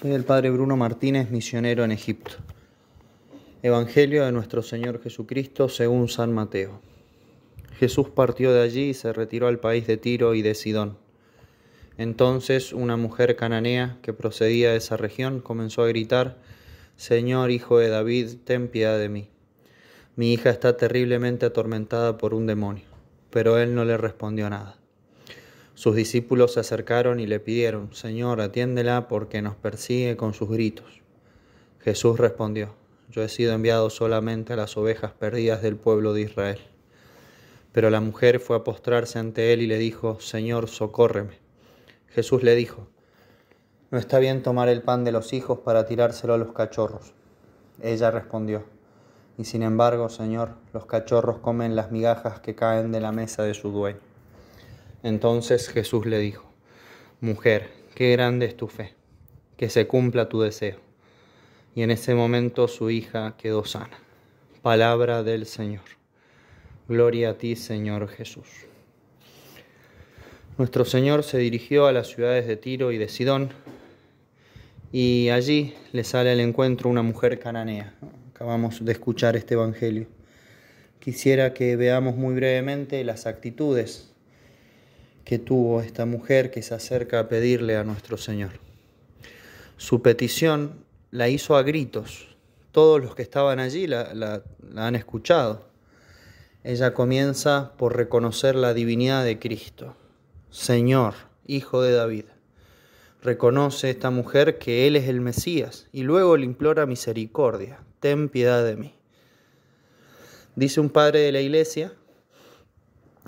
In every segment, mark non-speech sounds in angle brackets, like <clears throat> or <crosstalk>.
Soy el Padre Bruno Martínez, misionero en Egipto. Evangelio de nuestro Señor Jesucristo según San Mateo. Jesús partió de allí y se retiró al país de Tiro y de Sidón. Entonces una mujer cananea que procedía de esa región comenzó a gritar, Señor, hijo de David, ten piedad de mí. Mi hija está terriblemente atormentada por un demonio. Pero él no le respondió nada. Sus discípulos se acercaron y le pidieron, Señor, atiéndela porque nos persigue con sus gritos. Jesús respondió, Yo he sido enviado solamente a las ovejas perdidas del pueblo de Israel. Pero la mujer fue a postrarse ante él y le dijo, Señor, socórreme. Jesús le dijo, No está bien tomar el pan de los hijos para tirárselo a los cachorros. Ella respondió, Y sin embargo, Señor, los cachorros comen las migajas que caen de la mesa de su dueño. Entonces Jesús le dijo, Mujer, qué grande es tu fe, que se cumpla tu deseo. Y en ese momento su hija quedó sana. Palabra del Señor. Gloria a ti, Señor Jesús. Nuestro Señor se dirigió a las ciudades de Tiro y de Sidón y allí le sale al encuentro una mujer cananea. Acabamos de escuchar este Evangelio. Quisiera que veamos muy brevemente las actitudes que tuvo esta mujer que se acerca a pedirle a nuestro Señor. Su petición la hizo a gritos. Todos los que estaban allí la, han escuchado. Ella comienza por reconocer la divinidad de Cristo. Señor, Hijo de David. Reconoce esta mujer que Él es el Mesías y luego le implora misericordia. Ten piedad de mí. Dice un padre de la iglesia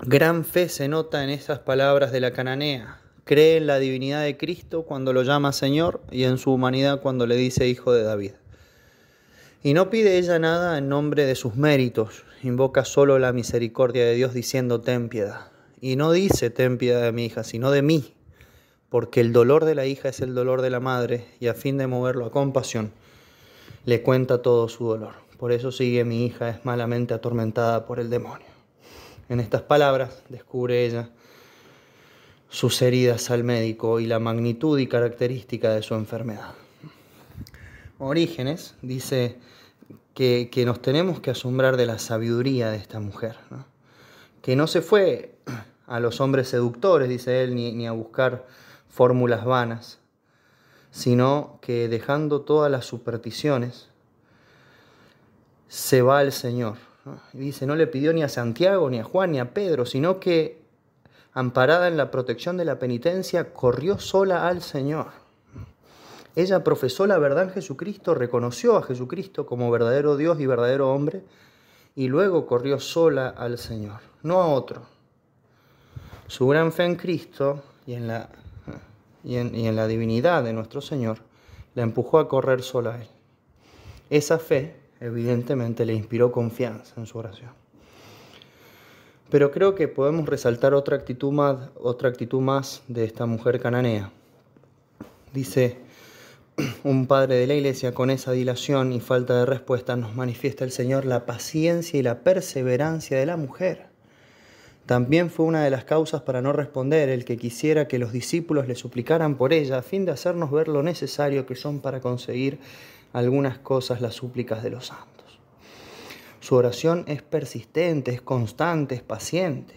Gran fe se nota en esas palabras de la cananea. Cree en la divinidad de Cristo cuando lo llama Señor y en su humanidad cuando le dice Hijo de David. Y no pide ella nada en nombre de sus méritos, invoca solo la misericordia de Dios diciendo ten piedad. Y no dice ten piedad de mi hija, sino de mí, porque el dolor de la hija es el dolor de la madre y a fin de moverlo a compasión, le cuenta todo su dolor. Por eso sigue mi hija es malamente atormentada por el demonio. En estas palabras descubre ella sus heridas al médico y la magnitud y característica de su enfermedad. Orígenes dice que, nos tenemos que asombrar de la sabiduría de esta mujer, que no se fue a los hombres seductores, dice él, ni, ni a buscar fórmulas vanas, sino que dejando todas las supersticiones, se va al Señor y dice, no le pidió ni a Santiago, ni a Juan, ni a Pedro, sino que, amparada en la protección de la penitencia, corrió sola al Señor. Ella profesó la verdad en Jesucristo, reconoció a Jesucristo como verdadero Dios y verdadero hombre, y luego corrió sola al Señor, no a otro. Su gran fe en Cristo y en la, y en, y en la divinidad de nuestro Señor la empujó a correr sola a Él. Esa fe evidentemente le inspiró confianza en su oración. Pero creo que podemos resaltar otra actitud más, otra actitud más de esta mujer cananea. Dice <clears throat> un padre de la iglesia, con esa dilación y falta de respuesta nos manifiesta el Señor la paciencia y la perseverancia de la mujer. También fue una de las causas para no responder el que quisiera que los discípulos le suplicaran por ella, a fin de hacernos ver lo necesario que son para conseguir algunas cosas las súplicas de los santos. Su oración es persistente, es constante, es paciente.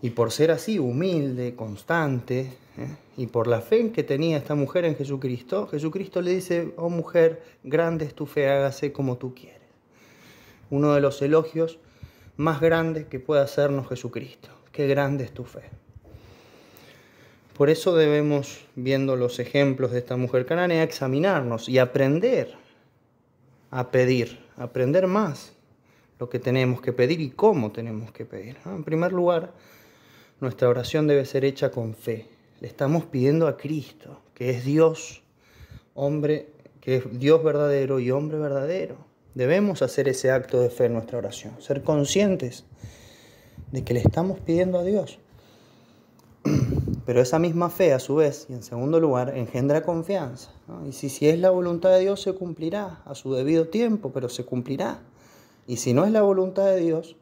Y por ser así, humilde, constante, ¿eh? y por la fe que tenía esta mujer en Jesucristo, Jesucristo le dice, oh mujer, grande es tu fe, hágase como tú quieres. Uno de los elogios más grandes que puede hacernos Jesucristo. Qué grande es tu fe. Por eso debemos, viendo los ejemplos de esta mujer cananea, examinarnos y aprender a pedir, aprender más lo que tenemos que pedir y cómo tenemos que pedir. En primer lugar, nuestra oración debe ser hecha con fe. Le estamos pidiendo a Cristo, que es Dios, hombre, que es Dios verdadero y hombre verdadero. Debemos hacer ese acto de fe en nuestra oración, ser conscientes de que le estamos pidiendo a Dios. Pero esa misma fe, a su vez, y en segundo lugar, engendra confianza. Y si, si es la voluntad de Dios, se cumplirá a su debido tiempo, pero se cumplirá. Y si no es la voluntad de Dios,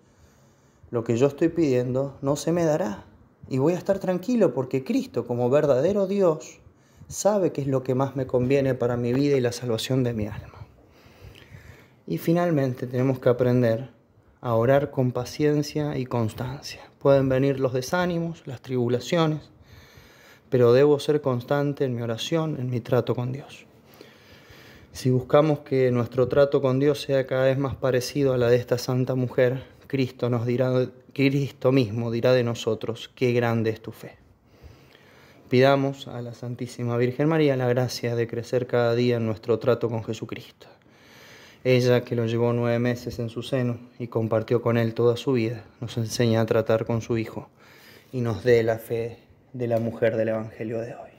lo que yo estoy pidiendo no se me dará. Y voy a estar tranquilo porque Cristo, como verdadero Dios, sabe qué es lo que más me conviene para mi vida y la salvación de mi alma. Y finalmente tenemos que aprender a orar con paciencia y constancia. Pueden venir los desánimos, las tribulaciones, pero debo ser constante en mi oración, en mi trato con Dios. Si buscamos que nuestro trato con Dios sea cada vez más parecido a la de esta santa mujer, Cristo nos dirá, Cristo mismo dirá de nosotros, qué grande es tu fe. Pidamos a la Santísima Virgen María la gracia de crecer cada día en nuestro trato con Jesucristo. Ella, que lo llevó nueve meses en su seno y compartió con él toda su vida, nos enseña a tratar con su Hijo y nos dé la fe de la mujer del Evangelio de hoy.